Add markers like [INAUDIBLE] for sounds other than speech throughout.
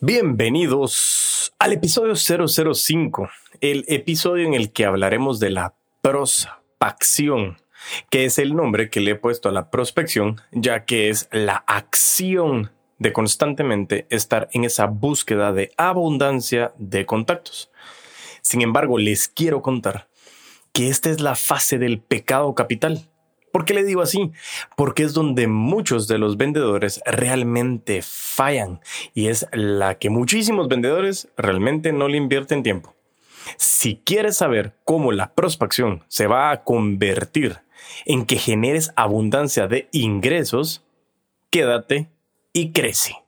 Bienvenidos al episodio 005, el episodio en el que hablaremos de la prospección, que es el nombre que le he puesto a la prospección, ya que es la acción de constantemente estar en esa búsqueda de abundancia de contactos. Sin embargo, les quiero contar que esta es la fase del pecado capital ¿Por qué le digo así? Porque es donde muchos de los vendedores realmente fallan y es la que muchísimos vendedores realmente no le invierten tiempo. Si quieres saber cómo la prospección se va a convertir en que generes abundancia de ingresos, quédate y crece.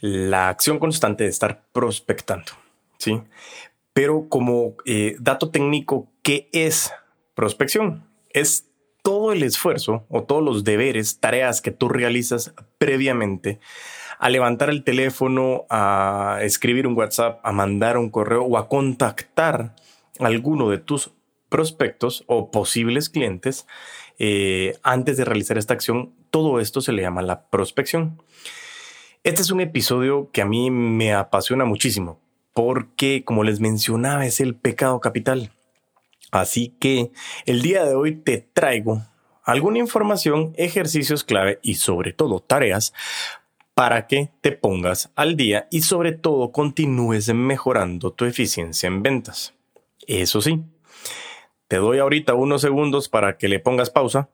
la acción constante de estar prospectando, ¿sí? Pero como eh, dato técnico, ¿qué es prospección? Es todo el esfuerzo o todos los deberes, tareas que tú realizas previamente a levantar el teléfono, a escribir un WhatsApp, a mandar un correo o a contactar a alguno de tus prospectos o posibles clientes eh, antes de realizar esta acción. Todo esto se le llama la prospección. Este es un episodio que a mí me apasiona muchísimo porque, como les mencionaba, es el pecado capital. Así que el día de hoy te traigo alguna información, ejercicios clave y sobre todo tareas para que te pongas al día y sobre todo continúes mejorando tu eficiencia en ventas. Eso sí, te doy ahorita unos segundos para que le pongas pausa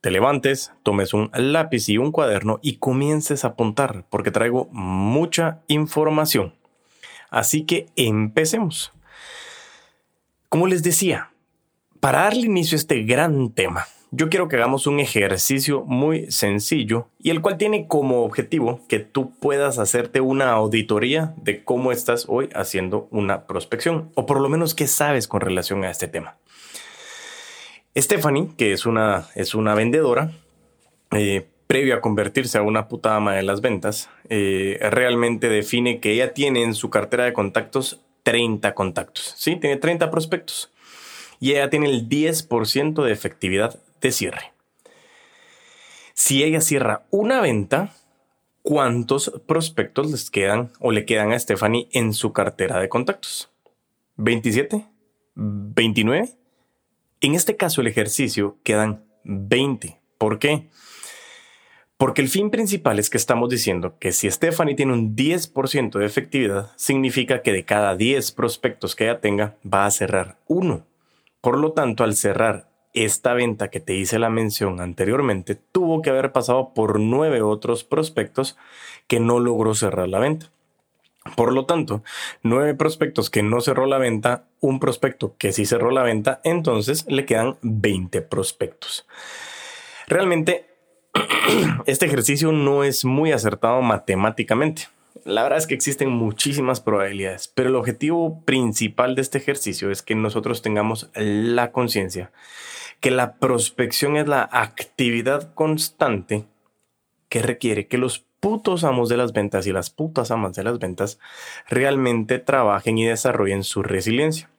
te levantes, tomes un lápiz y un cuaderno y comiences a apuntar, porque traigo mucha información. Así que empecemos. Como les decía, para darle inicio a este gran tema, yo quiero que hagamos un ejercicio muy sencillo y el cual tiene como objetivo que tú puedas hacerte una auditoría de cómo estás hoy haciendo una prospección o por lo menos qué sabes con relación a este tema. Stephanie, que es una, es una vendedora, eh, previo a convertirse a una puta ama de las ventas, eh, realmente define que ella tiene en su cartera de contactos 30 contactos, ¿sí? Tiene 30 prospectos y ella tiene el 10% de efectividad de cierre. Si ella cierra una venta, ¿cuántos prospectos les quedan o le quedan a Stephanie en su cartera de contactos? ¿27? ¿29? En este caso, el ejercicio quedan 20. ¿Por qué? Porque el fin principal es que estamos diciendo que si Stephanie tiene un 10% de efectividad, significa que de cada 10 prospectos que ella tenga, va a cerrar uno. Por lo tanto, al cerrar esta venta que te hice la mención anteriormente, tuvo que haber pasado por nueve otros prospectos que no logró cerrar la venta. Por lo tanto, nueve prospectos que no cerró la venta, un prospecto que sí cerró la venta, entonces le quedan 20 prospectos. Realmente, [CLEARS THROAT] este ejercicio no es muy acertado matemáticamente. La verdad es que existen muchísimas probabilidades, pero el objetivo principal de este ejercicio es que nosotros tengamos la conciencia que la prospección es la actividad constante que requiere que los putos amos de las ventas y las putas amas de las ventas realmente trabajen y desarrollen su resiliencia.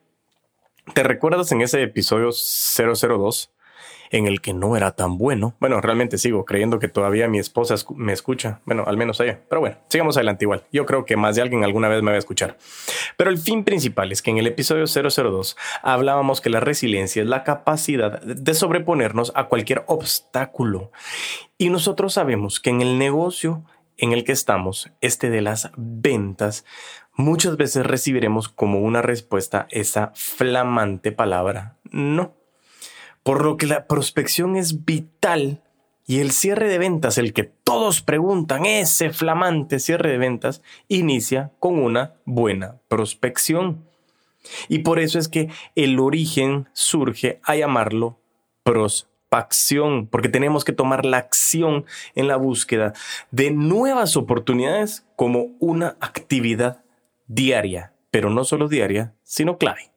¿Te recuerdas en ese episodio 002 en el que no era tan bueno. Bueno, realmente sigo creyendo que todavía mi esposa me escucha. Bueno, al menos ella. Pero bueno, sigamos adelante igual. Yo creo que más de alguien alguna vez me va a escuchar. Pero el fin principal es que en el episodio 002 hablábamos que la resiliencia es la capacidad de sobreponernos a cualquier obstáculo. Y nosotros sabemos que en el negocio en el que estamos, este de las ventas, muchas veces recibiremos como una respuesta esa flamante palabra no. Por lo que la prospección es vital y el cierre de ventas, el que todos preguntan, ese flamante cierre de ventas, inicia con una buena prospección. Y por eso es que el origen surge a llamarlo prospección, porque tenemos que tomar la acción en la búsqueda de nuevas oportunidades como una actividad diaria pero no solo diaria, sino clave.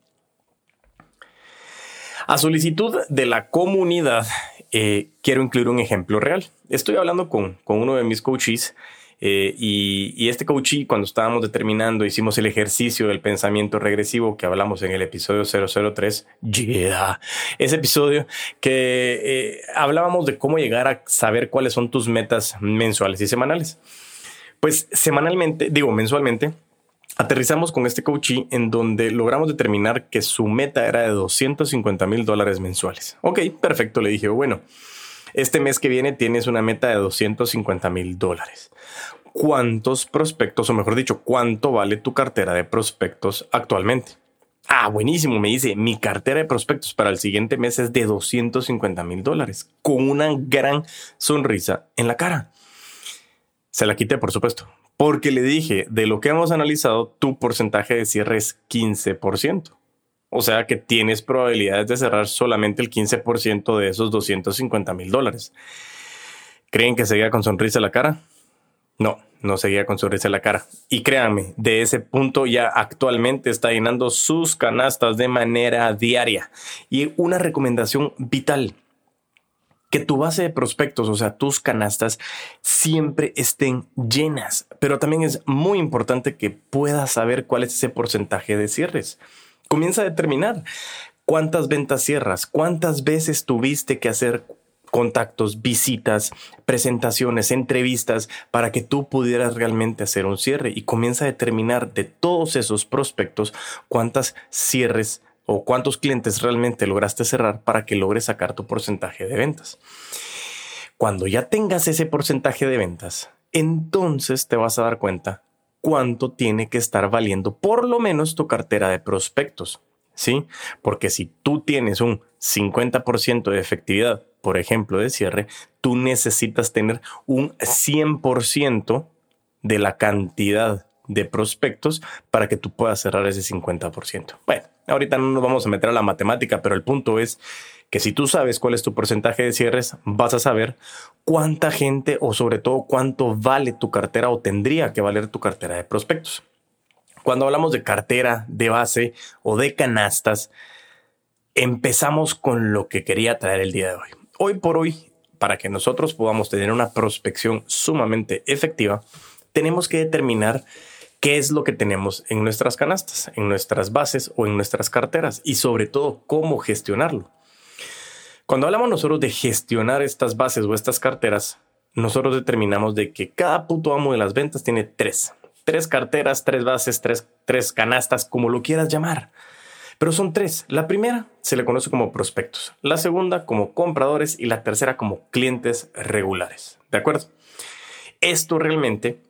A solicitud de la comunidad, eh, quiero incluir un ejemplo real. Estoy hablando con, uno de mis coaches eh, y, este coachee, cuando estábamos determinando, hicimos el ejercicio del pensamiento regresivo que hablamos en el episodio 003, yeah, ese episodio que eh, hablábamos de cómo llegar a saber cuáles son tus metas mensuales y semanales. Pues semanalmente, digo mensualmente, aterrizamos con este coachee en donde logramos determinar que su meta era de 250 mil dólares mensuales. Ok, perfecto, le dije, bueno, este mes que viene tienes una meta de 250 mil dólares. ¿Cuántos prospectos, o mejor dicho, cuánto vale tu cartera de prospectos actualmente? Ah, buenísimo, me dice, mi cartera de prospectos para el siguiente mes es de 250 mil dólares, con una gran sonrisa en la cara. Se la quité, por supuesto, porque le dije, de lo que hemos analizado, tu porcentaje de cierre es 15%. O sea que tienes probabilidades de cerrar solamente el 15% de esos 250 mil dólares. ¿Creen que seguía con sonrisa la cara? No, no seguía con sonrisa la cara. Y créanme, de ese punto ya actualmente está llenando sus canastas de manera diaria. Y una recomendación vital que tu base de prospectos, o sea, tus canastas, siempre estén llenas. Pero también es muy importante que puedas saber cuál es ese porcentaje de cierres. Comienza a determinar cuántas ventas cierras, cuántas veces tuviste que hacer contactos, visitas, presentaciones, entrevistas para que tú pudieras realmente hacer un cierre y comienza a determinar de todos esos prospectos cuántas cierres o cuántos clientes realmente lograste cerrar para que logres sacar tu porcentaje de ventas. Cuando ya tengas ese porcentaje de ventas, entonces te vas a dar cuenta cuánto tiene que estar valiendo por lo menos tu cartera de prospectos. ¿Sí? Porque si tú tienes un 50% de efectividad, por ejemplo, de cierre, tú necesitas tener un 100% de la cantidad de prospectos para que tú puedas cerrar ese 50%. Bueno, ahorita no nos vamos a meter a la matemática, pero el punto es que si tú sabes cuál es tu porcentaje de cierres, vas a saber cuánta gente o sobre todo cuánto vale tu cartera o tendría que valer tu cartera de prospectos. Cuando hablamos de cartera, de base o de canastas, empezamos con lo que quería traer el día de hoy. Hoy por hoy, para que nosotros podamos tener una prospección sumamente efectiva, tenemos que determinar qué es lo que tenemos en nuestras canastas, en nuestras bases o en nuestras carteras y sobre todo cómo gestionarlo. Cuando hablamos nosotros de gestionar estas bases o estas carteras, nosotros determinamos de que cada puto amo de las ventas tiene tres. Tres carteras, tres bases, tres, tres canastas, como lo quieras llamar. Pero son tres. La primera se le conoce como prospectos, la segunda como compradores y la tercera como clientes regulares. ¿De acuerdo? Esto realmente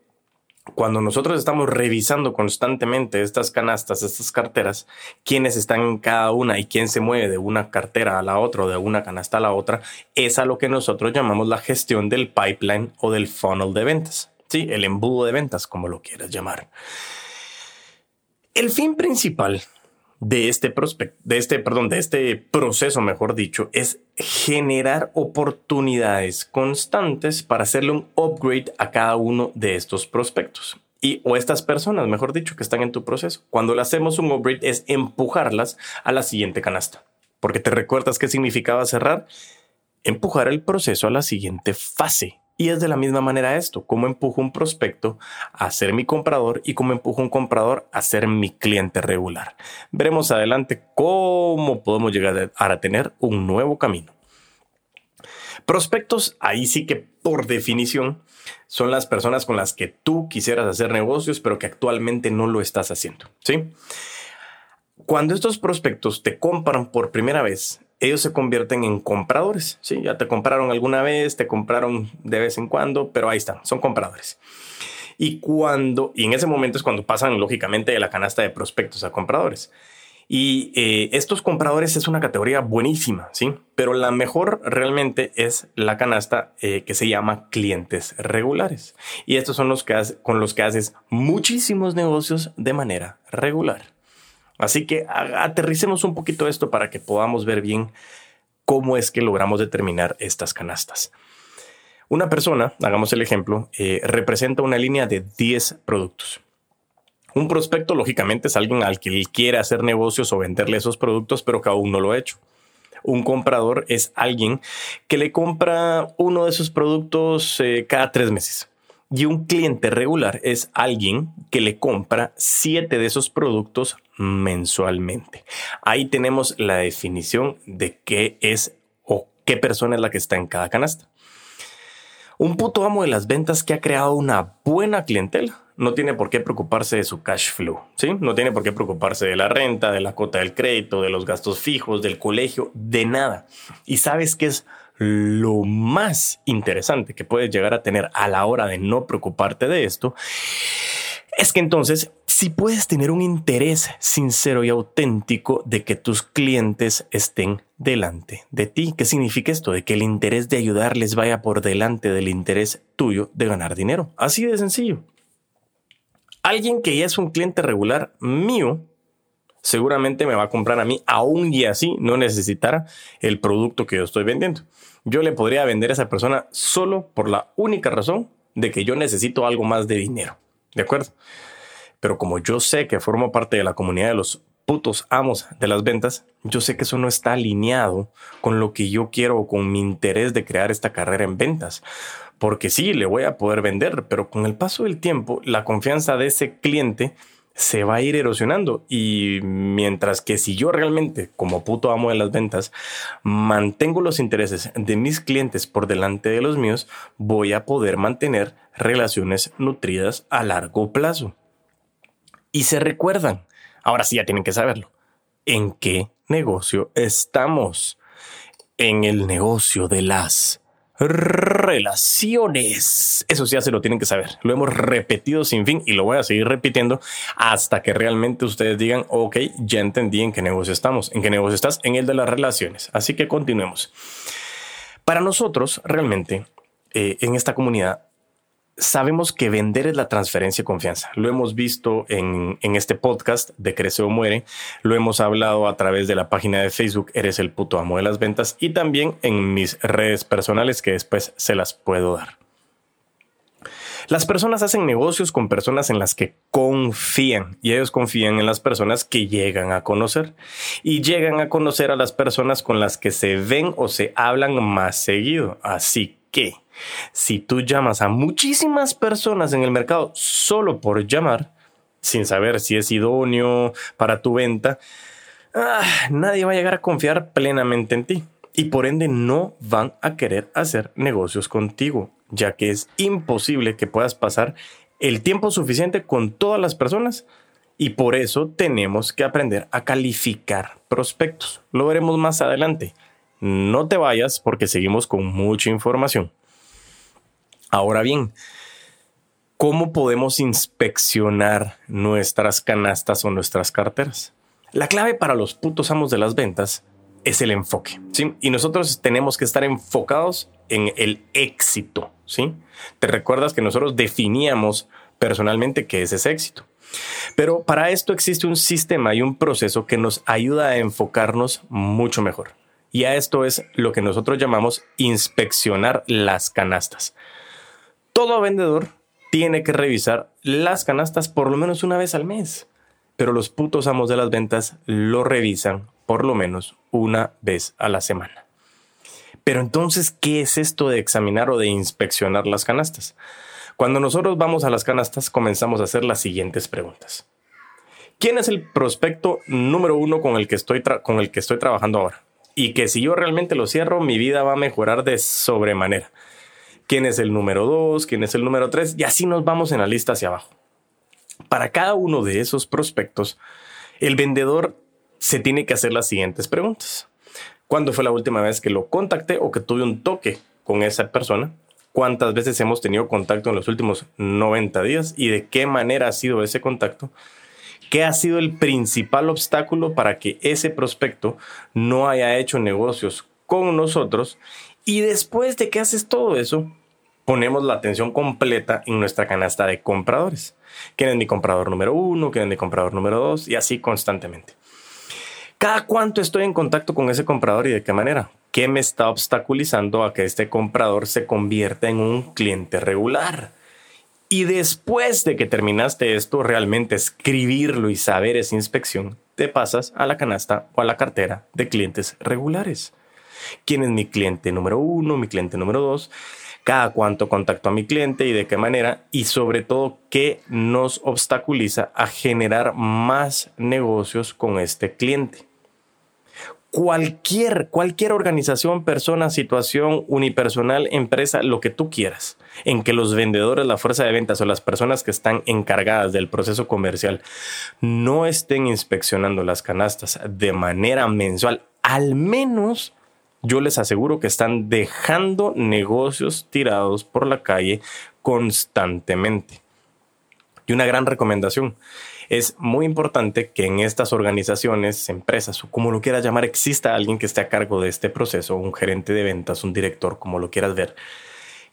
cuando nosotros estamos revisando constantemente estas canastas, estas carteras, quiénes están en cada una y quién se mueve de una cartera a la otra o de una canasta a la otra, es a lo que nosotros llamamos la gestión del pipeline o del funnel de ventas. Sí, el embudo de ventas, como lo quieras llamar. El fin principal de este prospecto, de este, perdón, de este proceso, mejor dicho, es generar oportunidades constantes para hacerle un upgrade a cada uno de estos prospectos y o estas personas, mejor dicho, que están en tu proceso. Cuando le hacemos un upgrade es empujarlas a la siguiente canasta, porque te recuerdas qué significaba cerrar, empujar el proceso a la siguiente fase. Y es de la misma manera esto, cómo empujo un prospecto a ser mi comprador y cómo empujo un comprador a ser mi cliente regular. Veremos adelante cómo podemos llegar a tener un nuevo camino. Prospectos, ahí sí que por definición son las personas con las que tú quisieras hacer negocios, pero que actualmente no lo estás haciendo. ¿sí? Cuando estos prospectos te compran por primera vez, ellos se convierten en compradores. Sí, ya te compraron alguna vez, te compraron de vez en cuando, pero ahí están, son compradores. Y cuando, y en ese momento es cuando pasan lógicamente de la canasta de prospectos a compradores. Y eh, estos compradores es una categoría buenísima, sí, pero la mejor realmente es la canasta eh, que se llama clientes regulares. Y estos son los que con los que haces muchísimos negocios de manera regular. Así que aterricemos un poquito esto para que podamos ver bien cómo es que logramos determinar estas canastas. Una persona, hagamos el ejemplo, eh, representa una línea de 10 productos. Un prospecto, lógicamente, es alguien al que quiere hacer negocios o venderle esos productos, pero que aún no lo ha hecho. Un comprador es alguien que le compra uno de esos productos eh, cada tres meses. Y un cliente regular es alguien que le compra siete de esos productos mensualmente. Ahí tenemos la definición de qué es o qué persona es la que está en cada canasta. Un puto amo de las ventas que ha creado una buena clientela no tiene por qué preocuparse de su cash flow, ¿sí? No tiene por qué preocuparse de la renta, de la cuota del crédito, de los gastos fijos, del colegio, de nada. Y sabes que es lo más interesante que puedes llegar a tener a la hora de no preocuparte de esto, es que entonces si puedes tener un interés sincero y auténtico de que tus clientes estén delante de ti. ¿Qué significa esto? De que el interés de ayudarles vaya por delante del interés tuyo de ganar dinero. Así de sencillo. Alguien que ya es un cliente regular mío, seguramente me va a comprar a mí, aún y así no necesitara el producto que yo estoy vendiendo. Yo le podría vender a esa persona solo por la única razón de que yo necesito algo más de dinero. ¿De acuerdo? Pero como yo sé que formo parte de la comunidad de los putos amos de las ventas, yo sé que eso no está alineado con lo que yo quiero o con mi interés de crear esta carrera en ventas porque sí, le voy a poder vender, pero con el paso del tiempo, la confianza de ese cliente se va a ir erosionando y mientras que si yo realmente como puto amo de las ventas mantengo los intereses de mis clientes por delante de los míos, voy a poder mantener relaciones nutridas a largo plazo. Y se recuerdan, ahora sí ya tienen que saberlo, ¿en qué negocio estamos? En el negocio de las relaciones. Eso sí ya se lo tienen que saber. Lo hemos repetido sin fin y lo voy a seguir repitiendo hasta que realmente ustedes digan, ok, ya entendí en qué negocio estamos. ¿En qué negocio estás? En el de las relaciones. Así que continuemos. Para nosotros, realmente, eh, en esta comunidad, sabemos que vender es la transferencia de confianza. Lo hemos visto en, este podcast de Crece o Muere. Lo hemos hablado a través de la página de Facebook Eres el puto amo de las ventas y también en mis redes personales que después se las puedo dar. Las personas hacen negocios con personas en las que confían y ellos confían en las personas que llegan a conocer y llegan a conocer a las personas con las que se ven o se hablan más seguido. Así que si tú llamas a muchísimas personas en el mercado solo por llamar, sin saber si es idóneo para tu venta, ah, nadie va a llegar a confiar plenamente en ti y por ende no van a querer hacer negocios contigo, ya que es imposible que puedas pasar el tiempo suficiente con todas las personas y por eso tenemos que aprender a calificar prospectos. Lo veremos más adelante. No te vayas porque seguimos con mucha información. Ahora bien, ¿cómo podemos inspeccionar nuestras canastas o nuestras carteras? La clave para los putos amos de las ventas es el enfoque, ¿sí? Y nosotros tenemos que estar enfocados en el éxito, ¿sí? Te recuerdas que nosotros definíamos personalmente qué es ese éxito. Pero para esto existe un sistema y un proceso que nos ayuda a enfocarnos mucho mejor. Y a esto es lo que nosotros llamamos inspeccionar las canastas todo vendedor tiene que revisar las canastas por lo menos una vez al mes. Pero los putos amos de las ventas lo revisan por lo menos una vez a la semana. Pero entonces, ¿qué es esto de examinar o de inspeccionar las canastas? Cuando nosotros vamos a las canastas, comenzamos a hacer las siguientes preguntas. ¿Quién es el prospecto número uno con el que estoy, con el que estoy trabajando ahora? Y que si yo realmente lo cierro, mi vida va a mejorar de sobremanera quién es el número dos, quién es el número tres, y así nos vamos en la lista hacia abajo. Para cada uno de esos prospectos, el vendedor se tiene que hacer las siguientes preguntas. ¿Cuándo fue la última vez que lo contacté o que tuve un toque con esa persona? ¿Cuántas veces hemos tenido contacto en los últimos 90 días? ¿Y de qué manera ha sido ese contacto? ¿Qué ha sido el principal obstáculo para que ese prospecto no haya hecho negocios con nosotros y después de que haces todo eso, ponemos la atención completa en nuestra canasta de compradores. ¿Quién es mi comprador número uno? ¿Quién es mi comprador número dos? Y así constantemente. ¿Cada cuánto estoy en contacto con ese comprador y de qué manera? ¿Qué me está obstaculizando a que este comprador se convierta en un cliente regular? Y después de que terminaste esto, realmente escribirlo y saber esa inspección, te pasas a la canasta o a la cartera de clientes regulares. ¿Quién es mi cliente número uno, mi cliente número dos? Cada cuánto contacto a mi cliente y de qué manera. Y sobre todo, qué nos obstaculiza a generar más negocios con este cliente cualquier, cualquier organización, persona, situación, unipersonal, empresa, lo que tú quieras, en que los vendedores, la fuerza de ventas o las personas que están encargadas del proceso comercial no estén inspeccionando las canastas de manera mensual, al menos yo les aseguro que están dejando negocios tirados por la calle constantemente. Y una gran recomendación es muy importante que en estas organizaciones, empresas o como lo quieras llamar, exista alguien que esté a cargo de este proceso, un gerente de ventas, un director, como lo quieras ver,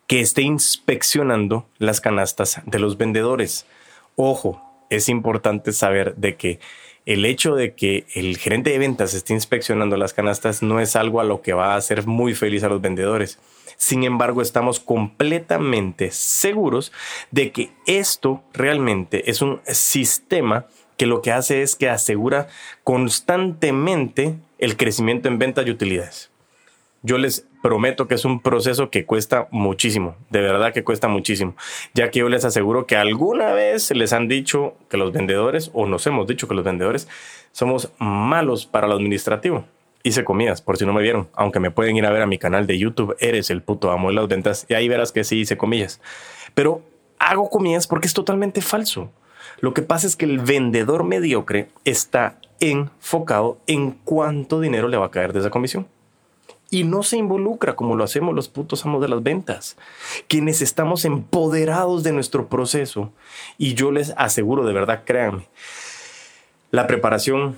que esté inspeccionando las canastas de los vendedores. Ojo, es importante saber de que el hecho de que el gerente de ventas esté inspeccionando las canastas no es algo a lo que va a hacer muy feliz a los vendedores. Sin embargo, estamos completamente seguros de que esto realmente es un sistema que lo que hace es que asegura constantemente el crecimiento en ventas y utilidades. Yo les prometo que es un proceso que cuesta muchísimo, de verdad que cuesta muchísimo, ya que yo les aseguro que alguna vez les han dicho que los vendedores, o nos hemos dicho que los vendedores, somos malos para lo administrativo hice comidas, por si no me vieron, aunque me pueden ir a ver a mi canal de YouTube, eres el puto amo de las ventas, y ahí verás que sí hice comillas. Pero hago comidas porque es totalmente falso. Lo que pasa es que el vendedor mediocre está enfocado en cuánto dinero le va a caer de esa comisión. Y no se involucra como lo hacemos los putos amos de las ventas, quienes estamos empoderados de nuestro proceso. Y yo les aseguro, de verdad, créanme, la preparación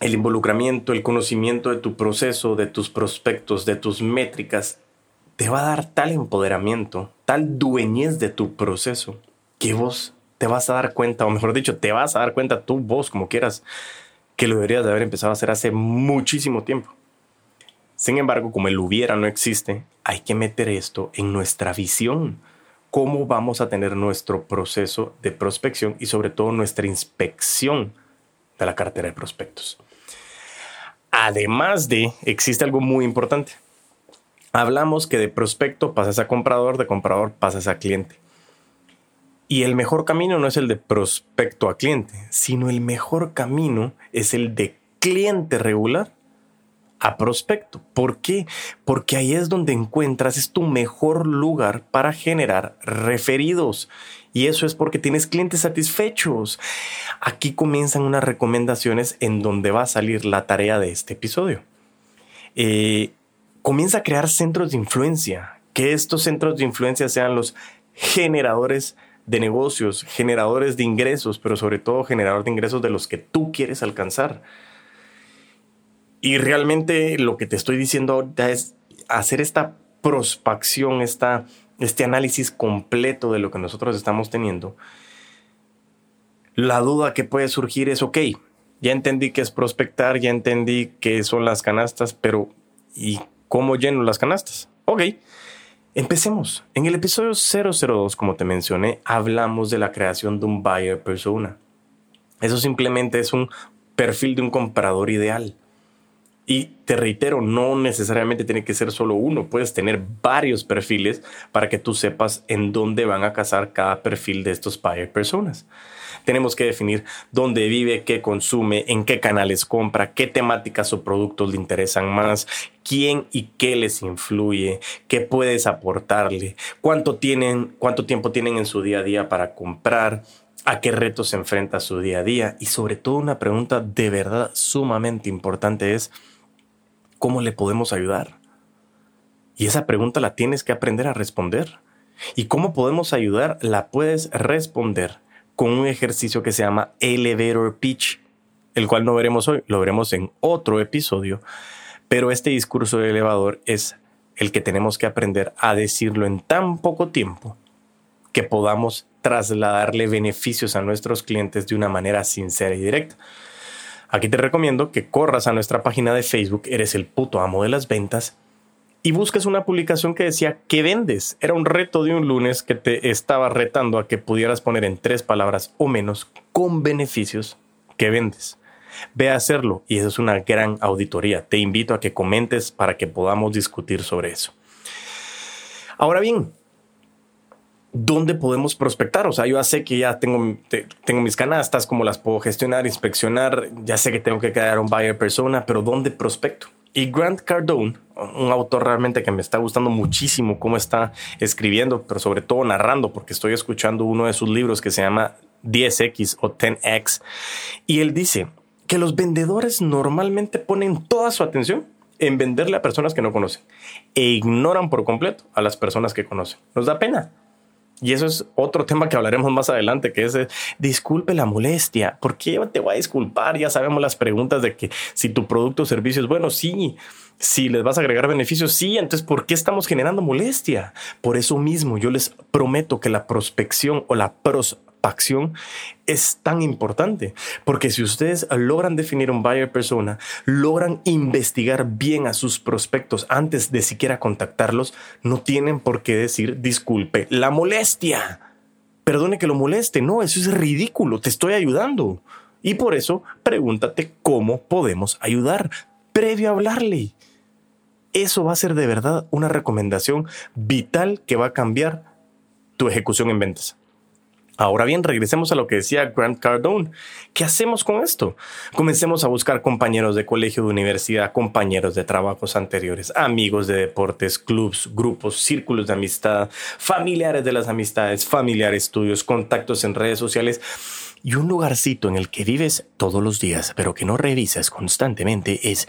el involucramiento, el conocimiento de tu proceso, de tus prospectos, de tus métricas, te va a dar tal empoderamiento, tal dueñez de tu proceso, que vos te vas a dar cuenta, o mejor dicho, te vas a dar cuenta tú, vos, como quieras, que lo deberías de haber empezado a hacer hace muchísimo tiempo. Sin embargo, como el hubiera no existe, hay que meter esto en nuestra visión. ¿Cómo vamos a tener nuestro proceso de prospección y sobre todo nuestra inspección de la cartera de prospectos? Además de, existe algo muy importante. Hablamos que de prospecto pasas a comprador, de comprador pasas a cliente. Y el mejor camino no es el de prospecto a cliente, sino el mejor camino es el de cliente regular a prospecto. ¿Por qué? Porque ahí es donde encuentras, es tu mejor lugar para generar referidos. Y eso es porque tienes clientes satisfechos. Aquí comienzan unas recomendaciones en donde va a salir la tarea de este episodio. Eh, comienza a crear centros de influencia. Que estos centros de influencia sean los generadores de negocios, generadores de ingresos, pero sobre todo generador de ingresos de los que tú quieres alcanzar. Y realmente lo que te estoy diciendo es hacer esta prospección, esta este análisis completo de lo que nosotros estamos teniendo, la duda que puede surgir es, ok, ya entendí que es prospectar, ya entendí que son las canastas, pero ¿y cómo lleno las canastas? Ok, empecemos. En el episodio 002, como te mencioné, hablamos de la creación de un buyer persona. Eso simplemente es un perfil de un comprador ideal. Y te reitero, no necesariamente tiene que ser solo uno, puedes tener varios perfiles para que tú sepas en dónde van a casar cada perfil de estos buyer personas. Tenemos que definir dónde vive, qué consume, en qué canales compra, qué temáticas o productos le interesan más, quién y qué les influye, qué puedes aportarle, cuánto tienen, cuánto tiempo tienen en su día a día para comprar, a qué retos se enfrenta su día a día y sobre todo una pregunta de verdad sumamente importante es ¿Cómo le podemos ayudar? Y esa pregunta la tienes que aprender a responder. ¿Y cómo podemos ayudar? La puedes responder con un ejercicio que se llama Elevator Pitch, el cual no veremos hoy, lo veremos en otro episodio. Pero este discurso de elevador es el que tenemos que aprender a decirlo en tan poco tiempo que podamos trasladarle beneficios a nuestros clientes de una manera sincera y directa. Aquí te recomiendo que corras a nuestra página de Facebook, eres el puto amo de las ventas, y buscas una publicación que decía ¿qué vendes? Era un reto de un lunes que te estaba retando a que pudieras poner en tres palabras o menos con beneficios que vendes. Ve a hacerlo y eso es una gran auditoría. Te invito a que comentes para que podamos discutir sobre eso. Ahora bien, ¿dónde podemos prospectar? O sea, yo ya sé que ya tengo, tengo mis canastas, cómo las puedo gestionar, inspeccionar, ya sé que tengo que crear un buyer persona, pero ¿dónde prospecto? Y Grant Cardone, un autor realmente que me está gustando muchísimo cómo está escribiendo, pero sobre todo narrando, porque estoy escuchando uno de sus libros que se llama 10X o 10X, y él dice que los vendedores normalmente ponen toda su atención en venderle a personas que no conocen e ignoran por completo a las personas que conocen. Nos da pena. Y eso es otro tema que hablaremos más adelante, que es eh, disculpe la molestia. ¿Por qué te voy a disculpar? Ya sabemos las preguntas de que si tu producto o servicio es bueno, sí. Si les vas a agregar beneficios, sí. Entonces, ¿por qué estamos generando molestia? Por eso mismo, yo les prometo que la prospección o la pros acción es tan importante, porque si ustedes logran definir un buyer persona, logran investigar bien a sus prospectos antes de siquiera contactarlos, no tienen por qué decir disculpe la molestia. Perdone que lo moleste, no, eso es ridículo, te estoy ayudando. Y por eso pregúntate cómo podemos ayudar previo a hablarle. Eso va a ser de verdad una recomendación vital que va a cambiar tu ejecución en ventas. Ahora bien, regresemos a lo que decía Grant Cardone. ¿Qué hacemos con esto? Comencemos a buscar compañeros de colegio, de universidad, compañeros de trabajos anteriores, amigos de deportes, clubs, grupos, círculos de amistad, familiares de las amistades, familiares, estudios, contactos en redes sociales y un lugarcito en el que vives todos los días, pero que no revisas constantemente es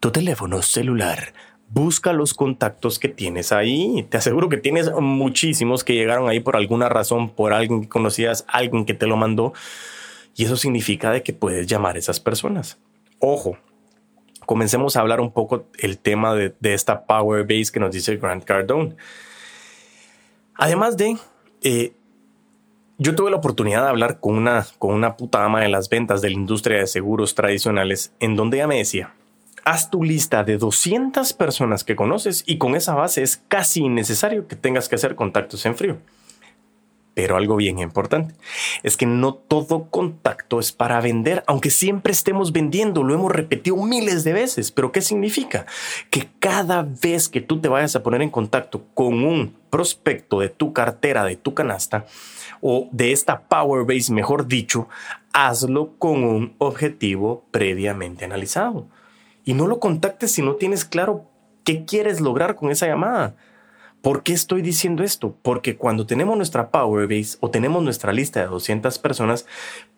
tu teléfono celular busca los contactos que tienes ahí. Te aseguro que tienes muchísimos que llegaron ahí por alguna razón, por alguien que conocías, alguien que te lo mandó. Y eso significa de que puedes llamar a esas personas. Ojo, comencemos a hablar un poco el tema de, esta power base que nos dice Grant Cardone. Además de, eh, yo tuve la oportunidad de hablar con una, con una puta ama de las ventas de la industria de seguros tradicionales, en donde ella me decía, haz tu lista de 200 personas que conoces y con esa base es casi innecesario que tengas que hacer contactos en frío. Pero algo bien importante es que no todo contacto es para vender, aunque siempre estemos vendiendo, lo hemos repetido miles de veces. Pero ¿qué significa? Que cada vez que tú te vayas a poner en contacto con un prospecto de tu cartera, de tu canasta o de esta Power Base, mejor dicho, hazlo con un objetivo previamente analizado y no lo contactes si no tienes claro qué quieres lograr con esa llamada. ¿Por qué estoy diciendo esto? Porque cuando tenemos nuestra Power Base o tenemos nuestra lista de 200 personas,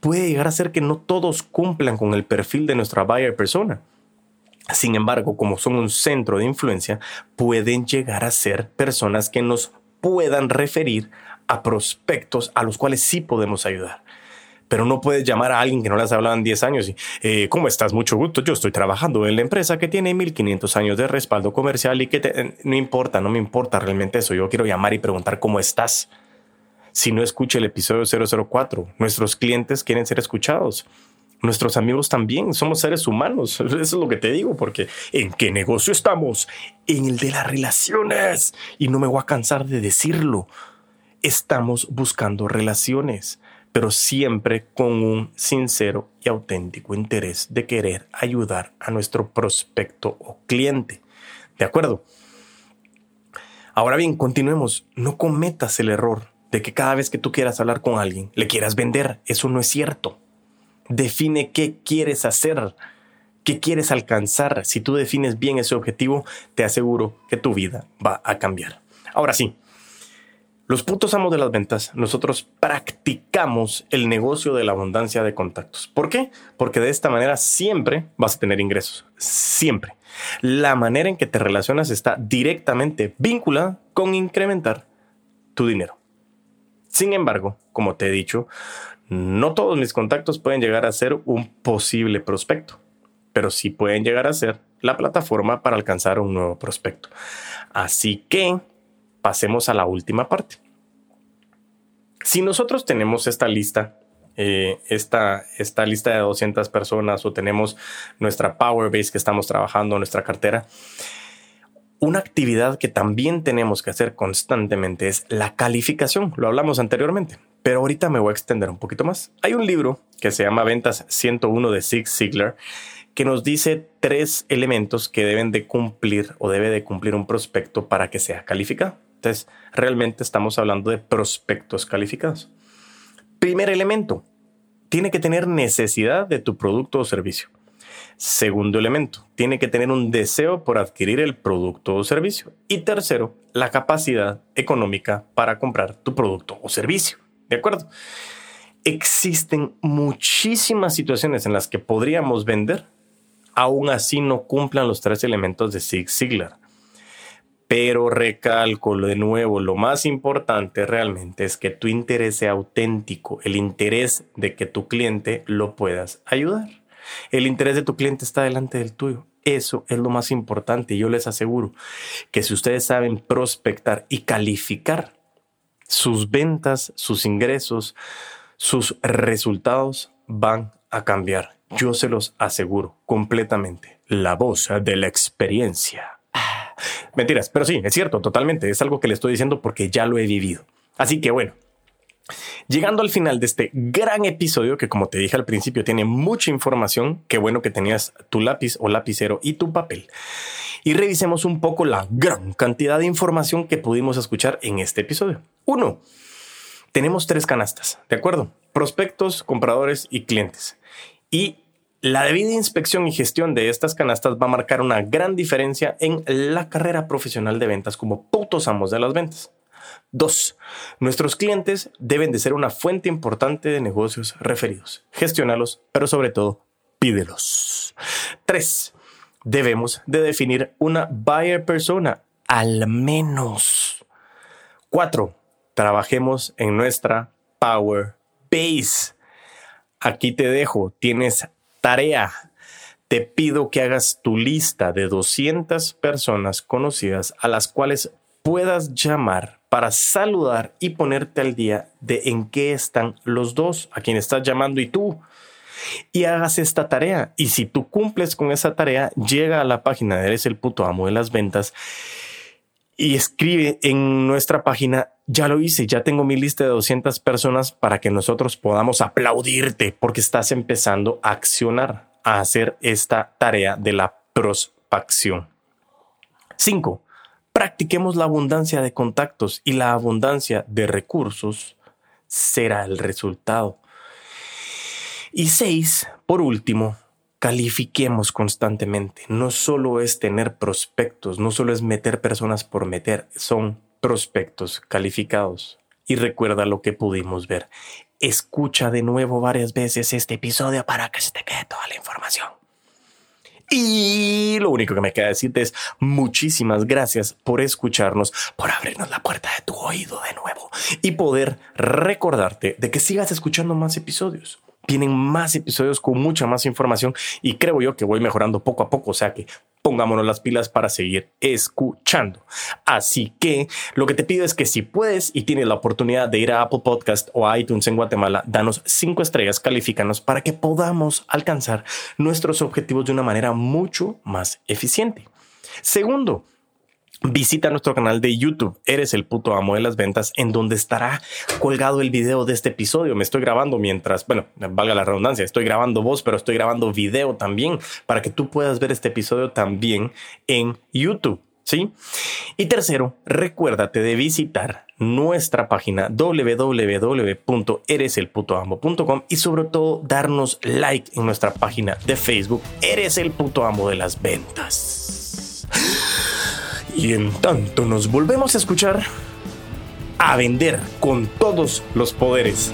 puede llegar a ser que no todos cumplan con el perfil de nuestra buyer persona. Sin embargo, como son un centro de influencia, pueden llegar a ser personas que nos puedan referir a prospectos a los cuales sí podemos ayudar pero no puedes llamar a alguien que no les hablado en 10 años y, eh, ¿cómo estás? Mucho gusto, yo estoy trabajando en la empresa que tiene 1500 años de respaldo comercial y que no importa, no me importa realmente eso, yo quiero llamar y preguntar cómo estás. Si no escucha el episodio 004, nuestros clientes quieren ser escuchados. Nuestros amigos también, somos seres humanos, [LAUGHS] eso es lo que te digo, porque ¿en qué negocio estamos? En el de las relaciones. Y no me voy a cansar de decirlo. Estamos buscando relaciones pero siempre con un sincero y auténtico interés de querer ayudar a nuestro prospecto o cliente. ¿De acuerdo? Ahora bien, continuemos. No cometas el error de que cada vez que tú quieras hablar con alguien, le quieras vender. Eso no es cierto. Define qué quieres hacer, qué quieres alcanzar. Si tú defines bien ese objetivo, te aseguro que tu vida va a cambiar. Ahora sí, los putos amos de las ventas, nosotros practicamos el negocio de la abundancia de contactos. ¿Por qué? Porque de esta manera siempre vas a tener ingresos. Siempre. La manera en que te relacionas está directamente vinculada con incrementar tu dinero. Sin embargo, como te he dicho, no todos mis contactos pueden llegar a ser un posible prospecto, pero sí pueden llegar a ser la plataforma para alcanzar un nuevo prospecto. Así que pasemos a la última parte. Si nosotros tenemos esta lista, eh, esta, esta lista de 200 personas o tenemos nuestra Power Base que estamos trabajando, nuestra cartera, una actividad que también tenemos que hacer constantemente es la calificación. Lo hablamos anteriormente, pero ahorita me voy a extender un poquito más. Hay un libro que se llama Ventas 101 de Zig Ziglar que nos dice tres elementos que deben de cumplir o debe de cumplir un prospecto para que sea calificado. Entonces, realmente estamos hablando de prospectos calificados. Primer elemento, tiene que tener necesidad de tu producto o servicio. Segundo elemento, tiene que tener un deseo por adquirir el producto o servicio. Y tercero, la capacidad económica para comprar tu producto o servicio. ¿De acuerdo? Existen muchísimas situaciones en las que podríamos vender aún así no cumplan los tres elementos de Zig Ziglar. Pero recalco de nuevo, lo más importante realmente es que tu interés sea auténtico, el interés de que tu cliente lo puedas ayudar. El interés de tu cliente está delante del tuyo. Eso es lo más importante. Yo les aseguro que si ustedes saben prospectar y calificar sus ventas, sus ingresos, sus resultados van a cambiar yo se los aseguro completamente. La voz de la experiencia. Mentiras, pero sí, es cierto, totalmente. Es algo que le estoy diciendo porque ya lo he vivido. Así que bueno, Llegando al final de este gran episodio que como te dije al principio tiene mucha información, qué bueno que tenías tu lápiz o lapicero y tu papel. Y revisemos un poco la gran cantidad de información que pudimos escuchar en este episodio. Uno, tenemos tres canastas, ¿de acuerdo? Prospectos, compradores y clientes. Y la debida inspección y gestión de estas canastas va a marcar una gran diferencia en la carrera profesional de ventas como putos amos de las ventas. Dos, nuestros clientes deben de ser una fuente importante de negocios referidos. Gestionalos, pero sobre todo, pídelos. Tres, debemos de definir una buyer persona, al menos. Cuatro, trabajemos en nuestra power base aquí te dejo, tienes tarea. Te pido que hagas tu lista de 200 personas conocidas a las cuales puedas llamar para saludar y ponerte al día de en qué están los dos, a quien estás llamando y tú. Y hagas esta tarea. Y si tú cumples con esa tarea, llega a la página de Eres el puto amo de las ventas y escribe en nuestra página, ya lo hice, ya tengo mi lista de 200 personas para que nosotros podamos aplaudirte porque estás empezando a accionar, a hacer esta tarea de la prospección. 5. Practiquemos la abundancia de contactos y la abundancia de recursos será el resultado. Y 6. Por último, califiquemos constantemente. No solo es tener prospectos, no solo es meter personas por meter, son prospectos calificados. Y recuerda lo que pudimos ver. Escucha de nuevo varias veces este episodio para que se te quede toda la información. Y lo único que me queda decirte es muchísimas gracias por escucharnos, por abrirnos la puerta de tu oído de nuevo y poder recordarte de que sigas escuchando más episodios tienen más episodios con mucha más información y creo yo que voy mejorando poco a poco, o sea que pongámonos las pilas para seguir escuchando. Así que lo que te pido es que si puedes y tienes la oportunidad de ir a Apple Podcast o a iTunes en Guatemala, danos cinco estrellas, califícanos para que podamos alcanzar nuestros objetivos de una manera mucho más eficiente. Segundo, Visita nuestro canal de YouTube, Eres el puto amo de las ventas, en donde estará colgado el video de este episodio. Me estoy grabando mientras, bueno, valga la redundancia, estoy grabando voz, pero estoy grabando video también para que tú puedas ver este episodio también en YouTube. ¿Sí? Y tercero, recuérdate de visitar nuestra página www.ereselputoamo.com y sobre todo darnos like en nuestra página de Facebook, Eres el puto amo de las ventas. Y en tanto nos volvemos a escuchar, a vender con todos los poderes.